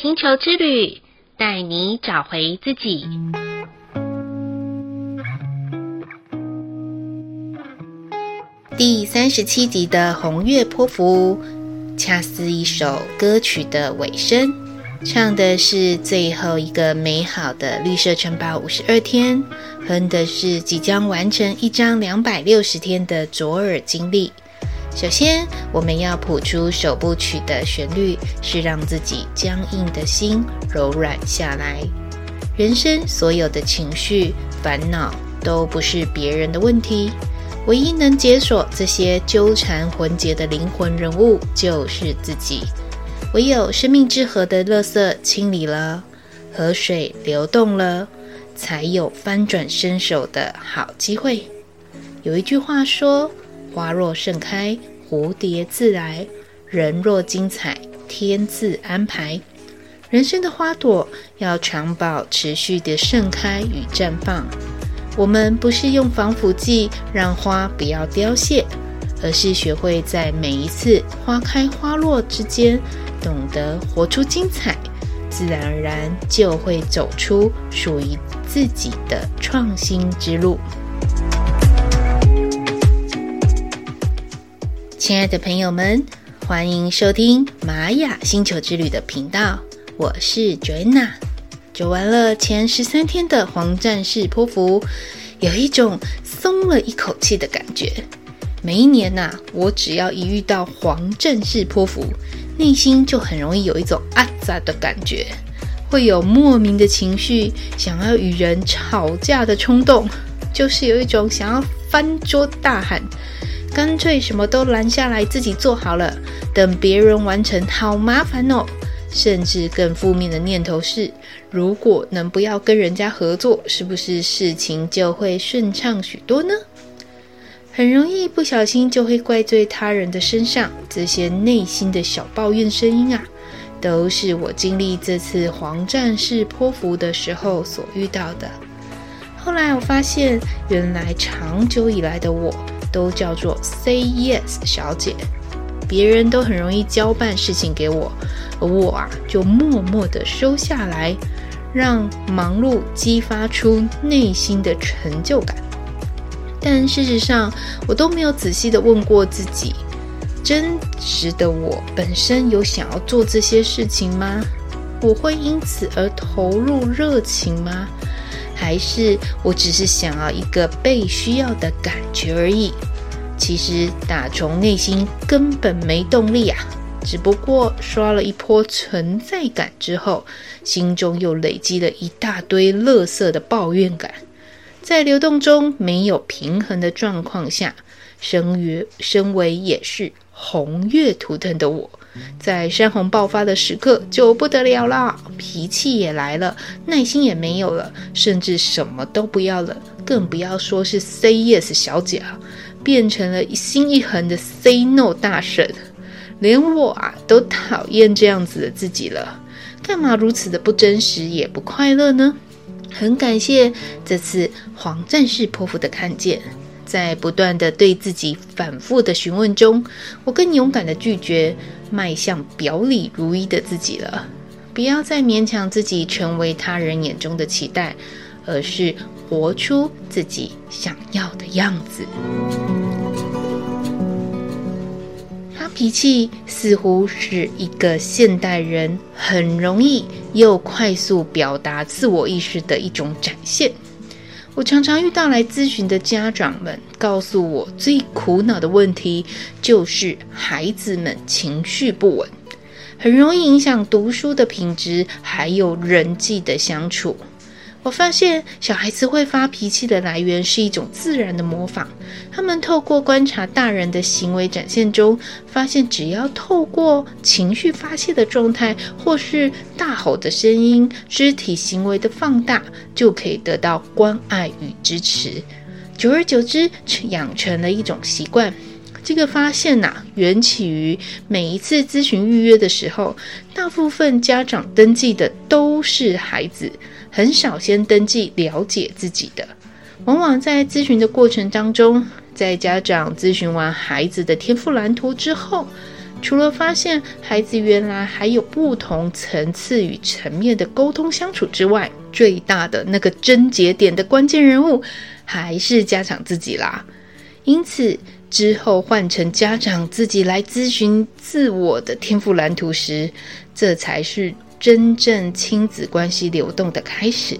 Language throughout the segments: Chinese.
星球之旅，带你找回自己。第三十七集的红月波符，恰似一首歌曲的尾声，唱的是最后一个美好的绿色城堡五十二天，哼的是即将完成一张两百六十天的卓尔经历。首先，我们要谱出首部曲的旋律，是让自己僵硬的心柔软下来。人生所有的情绪、烦恼都不是别人的问题，唯一能解锁这些纠缠魂结的灵魂人物就是自己。唯有生命之河的垃圾清理了，河水流动了，才有翻转身手的好机会。有一句话说。花若盛开，蝴蝶自来；人若精彩，天自安排。人生的花朵要常保持续的盛开与绽放。我们不是用防腐剂让花不要凋谢，而是学会在每一次花开花落之间，懂得活出精彩，自然而然就会走出属于自己的创新之路。亲爱的朋友们，欢迎收听玛雅星球之旅的频道，我是 Joanna。走完了前十三天的黄战士波符，有一种松了一口气的感觉。每一年呐、我只要一遇到黄战士波符，内心就很容易有一种阿杂的感觉，会有莫名的情绪，想要与人吵架的冲动，就是有一种想要翻桌大喊。干脆什么都拦下来，自己做好了，等别人完成，好麻烦哦。甚至更负面的念头是：如果能不要跟人家合作，是不是事情就会顺畅许多呢？很容易不小心就会怪罪他人的身上，这些内心的小抱怨声音啊，都是我经历这次黄战士波符的时候所遇到的。后来我发现，原来长久以来的我。都叫做 Say Yes 小姐，别人都很容易交办事情给我，而我啊就默默的收下来，让忙碌激发出内心的成就感。但事实上，我都没有仔细的问过自己，真实的我本身有想要做这些事情吗？我会因此而投入热情吗？还是我只是想要一个被需要的感觉而已？其实打从内心根本没动力啊，只不过刷了一波存在感之后，心中又累积了一大堆垃圾的抱怨感，在流动中没有平衡的状况下，身于身为也是红月图腾的我。在山洪爆发的时刻就不得了了，脾气也来了，耐心也没有了，甚至什么都不要了，更不要说是 say yes 小姐啊，变成了一心一横的 say no 大婶，连我啊都讨厌这样子的自己了，干嘛如此的不真实也不快乐呢？很感谢这次黄战士泼妇的看见。在不断的对自己反复的询问中，我更勇敢的拒绝，迈向表里如一的自己了。不要再勉强自己成为他人眼中的期待，而是活出自己想要的样子。发脾气似乎是一个现代人很容易又快速表达自我意识的一种展现。我常常遇到来咨询的家长们，告诉我最苦恼的问题就是孩子们情绪不稳，很容易影响读书的品质，还有人际的相处。我发现小孩子会发脾气的来源是一种自然的模仿。他们透过观察大人的行为展现中，发现只要透过情绪发泄的状态，或是大吼的声音、肢体行为的放大，就可以得到关爱与支持。久而久之，养成了一种习惯。这个发现呐、缘起于每一次咨询预约的时候，大部分家长登记的都是孩子。很少先登记了解自己的，往往在咨询的过程当中，在家长咨询完孩子的天赋蓝图之后，除了发现孩子原来还有不同层次与层面的沟通相处之外，最大的那个症结点的关键人物还是家长自己啦。因此之后换成家长自己来咨询自我的天赋蓝图时，这才是真正亲子关系流动的开始。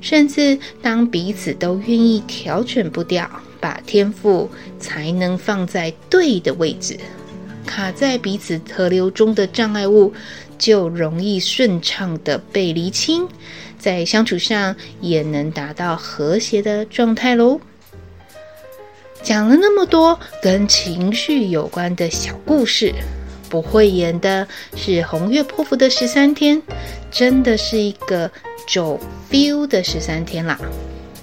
甚至当彼此都愿意调整步调，把天赋才能放在对的位置。卡在彼此河流中的障碍物，就容易顺畅的被厘清，在相处上也能达到和谐的状态喽。讲了那么多跟情绪有关的小故事，不会演的是红月波符的十三天，真的是一个走 feel 的十三天啦。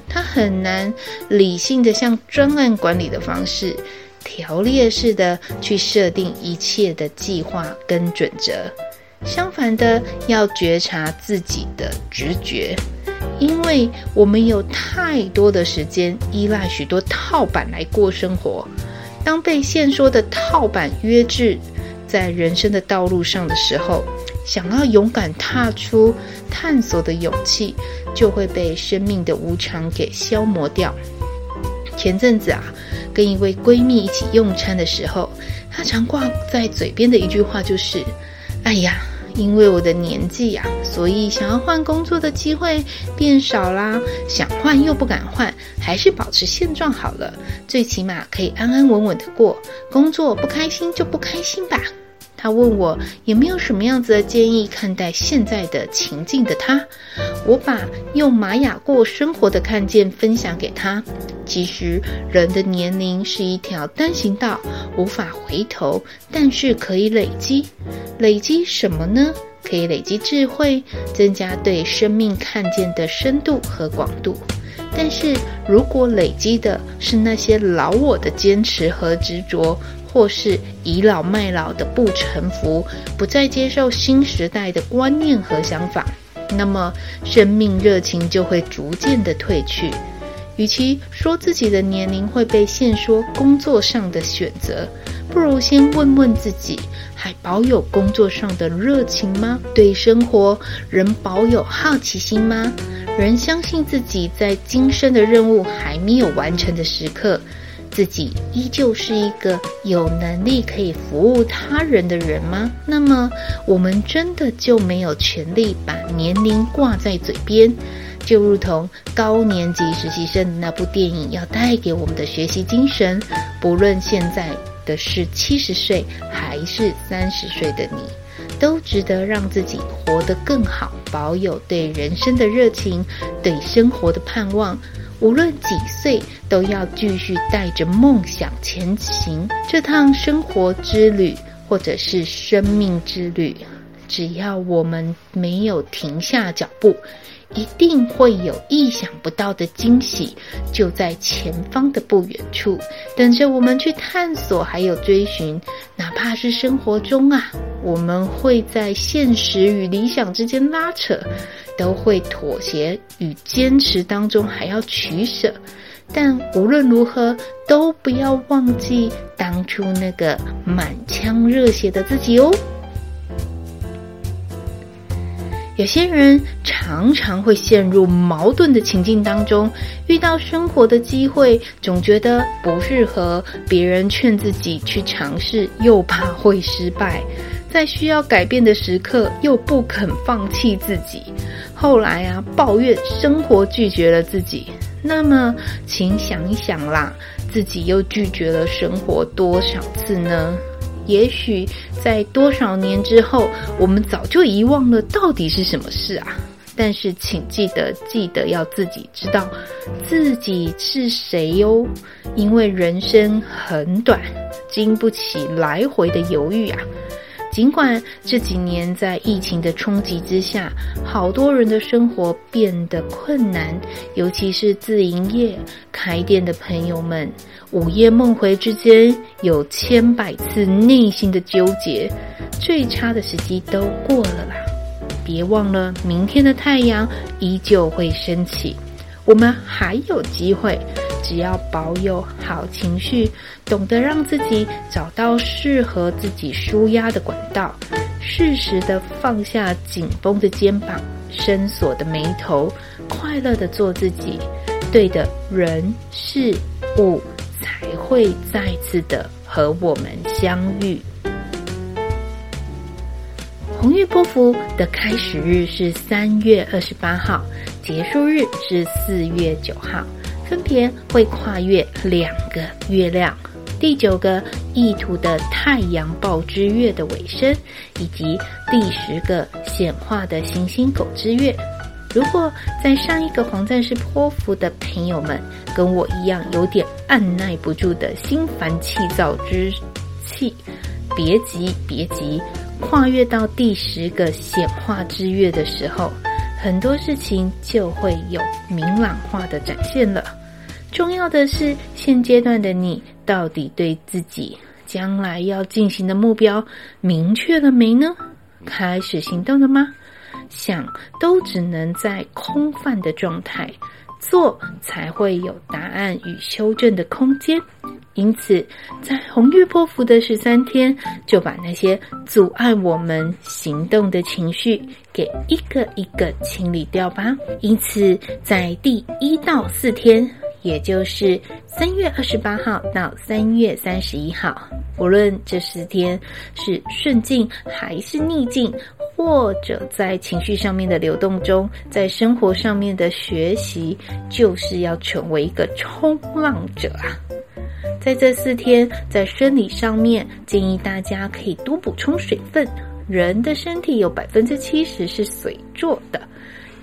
他很难理性的像专案管理的方式。条列式的去设定一切的计划跟准则，相反的要觉察自己的直觉，因为我们有太多的时间依赖许多套板来过生活，当被限缩的套板约制在人生的道路上的时候，想要勇敢踏出探索的勇气，就会被生命的无常给消磨掉。前阵子啊。跟一位闺蜜一起用餐的时候，她常挂在嘴边的一句话就是：“哎呀，因为我的年纪呀，所以想要换工作的机会变少啦，想换又不敢换，还是保持现状好了，最起码可以安安稳稳的过。工作不开心就不开心吧。”他问我有没有什么样子的建议看待现在的情境的他，我把用玛雅过生活的看见分享给他。其实人的年龄是一条单行道，无法回头，但是可以累积。累积什么呢？可以累积智慧，增加对生命看见的深度和广度。但是如果累积的是那些老我的坚持和执着，或是倚老卖老的不臣服，不再接受新时代的观念和想法，那么生命热情就会逐渐的褪去。与其说自己的年龄会被限缩工作上的选择，不如先问问自己，还保有工作上的热情吗？对生活仍保有好奇心吗？人相信自己在今生的任务还没有完成的时刻，自己依旧是一个有能力可以服务他人的人吗？那么，我们真的就没有权利把年龄挂在嘴边，就如同高年级实习生那部电影要带给我们的学习精神，不论现在的是七十岁还是三十岁的你，都值得让自己活得更好，保有对人生的热情，对生活的盼望。无论几岁，都要继续带着梦想前行。这趟生活之旅，或者是生命之旅，只要我们没有停下脚步，一定会有意想不到的惊喜，就在前方的不远处，等着我们去探索，还有追寻。哪怕是生活中啊，我们会在现实与理想之间拉扯。都会妥协与坚持当中还要取舍，但无论如何都不要忘记当初那个满腔热血的自己哦。有些人常常会陷入矛盾的情境当中，遇到生活的机会，总觉得不适合，别人劝自己去尝试，又怕会失败。在需要改变的时刻，又不肯放弃自己。后来啊，抱怨生活拒绝了自己。那么，请想一想啦，自己又拒绝了生活多少次呢？也许在多少年之后，我们早就遗忘了到底是什么事啊。但是，请记得，记得要自己知道自己是谁哟。因为人生很短，经不起来回的犹豫啊。尽管这几年在疫情的冲击之下，好多人的生活变得困难，尤其是自营业开店的朋友们，午夜梦回之间有千百次内心的纠结。最差的时机都过了啦，别忘了明天的太阳依旧会升起，我们还有机会。只要保有好情绪，懂得让自己找到适合自己舒压的管道，适时的放下紧绷的肩膀、深锁的眉头，快乐的做自己，对的人事物才会再次的和我们相遇。红月波符的开始日是三月二十八号，结束日是四月九号，分别会跨越两个月亮，第九个意图的太阳报之月的尾声，以及第十个显化的行星狗之月。如果在上一个黄战士波符的朋友们跟我一样有点按捺不住的心烦气躁之气，别急，别急。跨越到第十个显化之月的时候，很多事情就会有明朗化的展现了。重要的是，现阶段的你到底对自己将来要进行的目标明确了没呢？开始行动了吗？想都只能在空泛的状态，做才会有答案与修正的空间。因此，在红月波符的十三天，就把那些阻碍我们行动的情绪给一个一个清理掉吧。因此，在第一到四天，也就是三月二十八号到三月三十一号，无论这四天是顺境还是逆境，或者在情绪上面的流动中，在生活上面的学习，就是要成为一个冲浪者啊。在这四天，在生理上面，建议大家可以多补充水分。人的身体有百分之七十是水做的，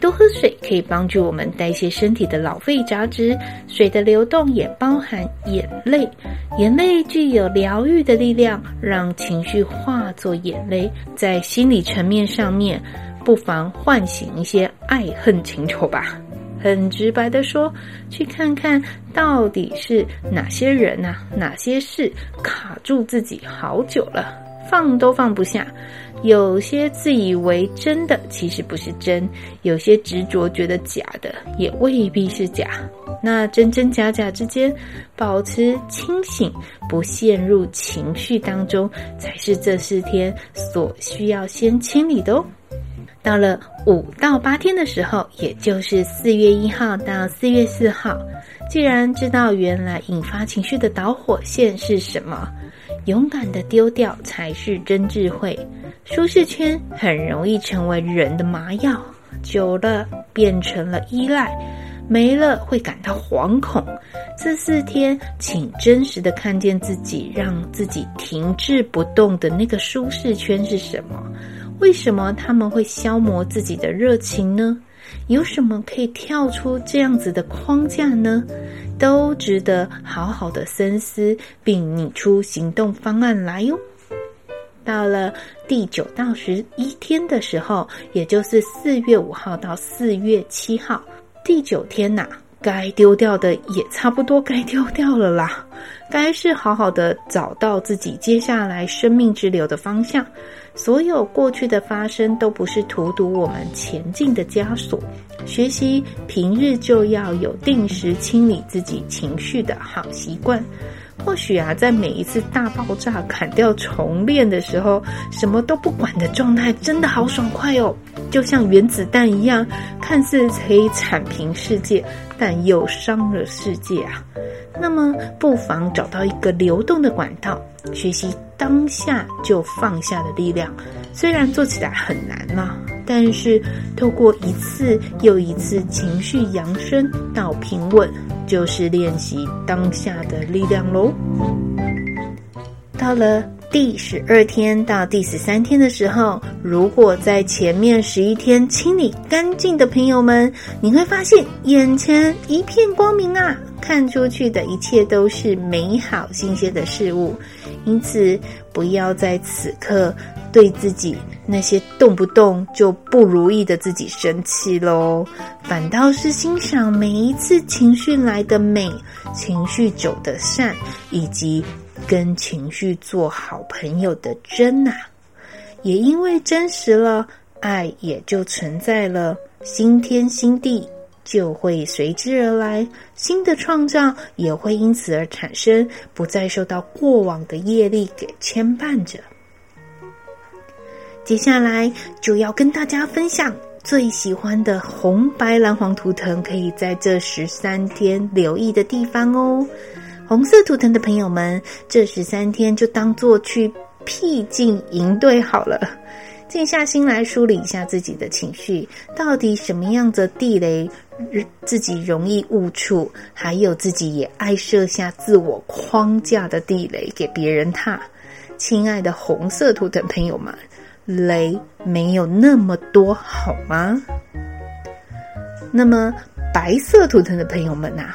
多喝水可以帮助我们代谢身体的老废杂质。水的流动也包含眼泪，眼泪具有疗愈的力量，让情绪化作眼泪。在心理层面上面，不妨唤醒一些爱恨情仇吧。很直白的说，去看看到底是哪些人呐、哪些事卡住自己好久了，放都放不下。有些自以为真的，其实不是真；有些执着觉得假的，也未必是假。那真真假假之间，保持清醒，不陷入情绪当中，才是这四天所需要先清理的哦。到了五到八天的时候，也就是四月一号到四月四号，既然知道原来引发情绪的导火线是什么，勇敢的丢掉才是真智慧。舒适圈很容易成为人的麻药，久了变成了依赖，没了会感到惶恐。这四天，请真实的看见自己，让自己停滞不动的那个舒适圈是什么。为什么他们会消磨自己的热情呢？有什么可以跳出这样子的框架呢？都值得好好的深思，并拟出行动方案来哟。到了第九到十一天的时候，也就是四月五号到四月七号，第九天呐、该丢掉的也差不多该丢掉了啦，该是好好的找到自己接下来生命之流的方向。所有过去的发生都不是荼毒我们前进的枷锁。学习平日就要有定时清理自己情绪的 好习惯。或许啊，在每一次大爆炸、砍掉重练的时候，什么都不管的状态真的好爽快哦，就像原子弹一样，看似可以铲平世界，但又伤了世界啊。那么，不妨找到一个流动的管道，学习当下就放下的力量。虽然做起来很难嘛，但是透过一次又一次情绪扬升到平稳，就是练习当下的力量喽。到了第十二天到第十三天的时候，如果在前面十一天清理干净的朋友们，你会发现眼前一片光明啊！看出去的一切都是美好新鲜的事物，因此不要在此刻对自己那些动不动就不如意的自己生气喽，反倒是欣赏每一次情绪来的美，情绪走的善，以及跟情绪做好朋友的真啊！也因为真实了，爱也就存在了，新天新地。就会随之而来，新的创造也会因此而产生，不再受到过往的业力给牵绊着。接下来就要跟大家分享最喜欢的红白蓝黄图腾，可以在这十三天留意的地方哦。红色图腾的朋友们，这十三天就当做去僻静营队好了。静下心来梳理一下自己的情绪，到底什么样的地雷自己容易误触，还有自己也爱设下自我框架的地雷给别人踏。亲爱的红色图腾朋友们，雷没有那么多好吗？那么白色图腾的朋友们呐、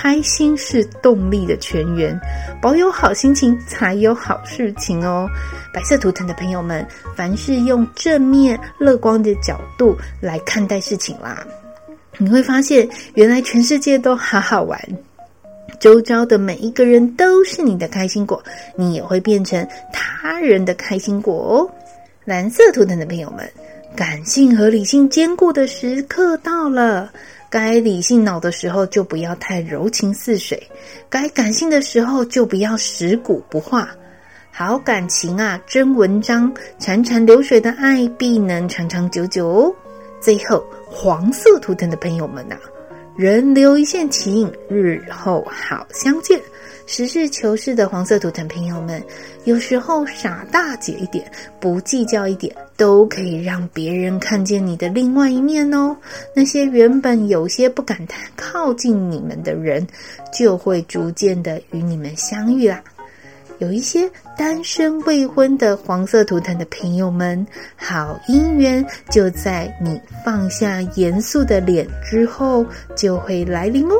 开心是动力的泉源，保有好心情才有好事情哦。白色图腾的朋友们，凡是用正面乐观的角度来看待事情啦，你会发现原来全世界都好好玩，周遭的每一个人都是你的开心果，你也会变成他人的开心果哦。蓝色图腾的朋友们，感性和理性兼顾的时刻到了。该理性脑的时候，就不要太柔情似水；该感性的时候，就不要食古不化。好感情啊，真文章，潺潺流水的爱，必能长长久久哦。最后，黄色图腾的朋友们呐、啊，人留一线情，日后好相见。实事求是的黄色图腾朋友们，有时候傻大姐一点，不计较一点，都可以让别人看见你的另外一面哦。那些原本有些不敢靠近你们的人，就会逐渐的与你们相遇啦。有一些单身未婚的黄色图腾的朋友们，好姻缘就在你放下严肃的脸之后就会来临哦。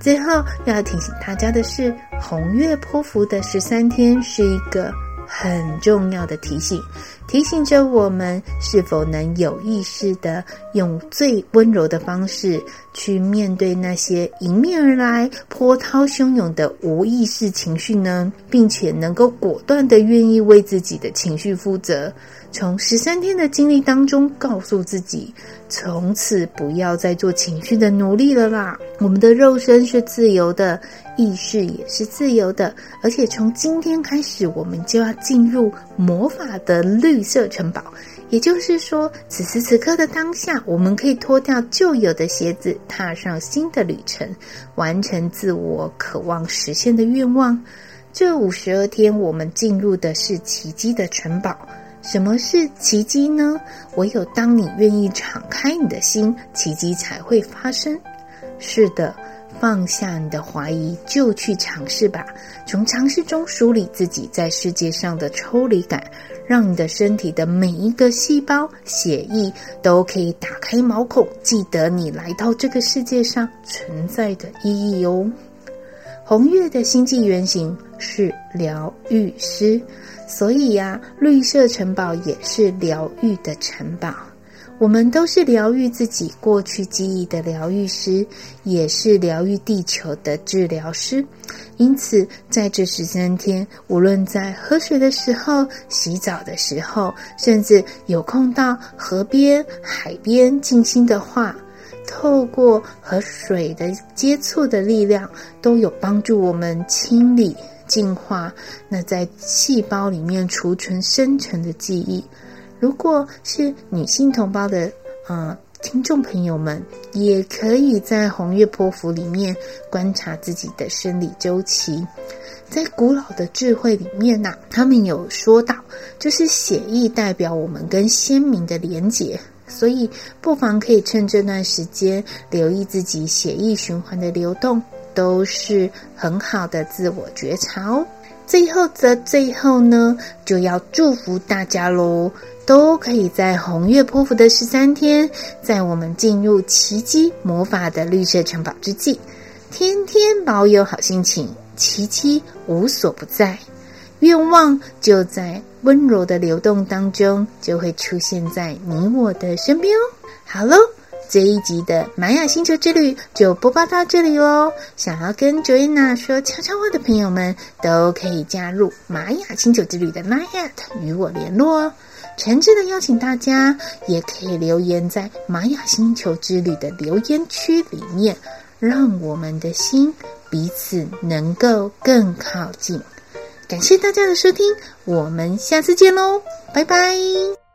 最后要提醒大家的是，红月泼福的十三天是一个很重要的提醒，提醒着我们是否能有意识地用最温柔的方式去面对那些迎面而来、波涛汹涌的无意识情绪呢？并且能够果断地愿意为自己的情绪负责。从十三天的经历当中，告诉自己，从此不要再做情绪的奴隶了啦。我们的肉身是自由的，意识也是自由的，而且从今天开始，我们就要进入魔法的绿色城堡。也就是说，此时此刻的当下，我们可以脱掉旧有的鞋子，踏上新的旅程，完成自我渴望实现的愿望。这五十二天，我们进入的是奇迹的城堡。什么是奇迹呢？唯有当你愿意敞开你的心，奇迹才会发生。是的，放下你的怀疑，就去尝试吧。从尝试中梳理自己在世界上的抽离感，让你的身体的每一个细胞、血液都可以打开毛孔，记得你来到这个世界上存在的意义哦。红月的星际原型是疗愈师。所以呀，绿色城堡也是疗愈的城堡。我们都是疗愈自己过去记忆的疗愈师，也是疗愈地球的治疗师。因此，在这十三天，无论在喝水的时候、洗澡的时候，甚至有空到河边、海边静心的话，透过和水的接触的力量，都有帮助我们清理。净化那在细胞里面储存深层的记忆。如果是女性同胞的呃听众朋友们，也可以在红月波符里面观察自己的生理周期。在古老的智慧里面呐、他们有说到，就是血液代表我们跟先民的连结，所以不妨可以趁这段时间留意自己血液循环的流动。都是很好的自我觉察哦。最后的最后呢，就要祝福大家喽，都可以在红月波符的十三天，在我们进入奇迹魔法的绿色城堡之际，天天保有好心情，奇迹无所不在，愿望就在温柔的流动当中，就会出现在你我的身边哦。好喽。这一集的玛雅星球之旅就播报到这里哦。想要跟 Joanna 说悄悄话的朋友们，都可以加入玛雅星球之旅的 LINE@ 与我联络哦。诚挚的邀请大家，也可以留言在玛雅星球之旅的留言区里面，让我们的心彼此能够更靠近。感谢大家的收听，我们下次见喽，拜拜。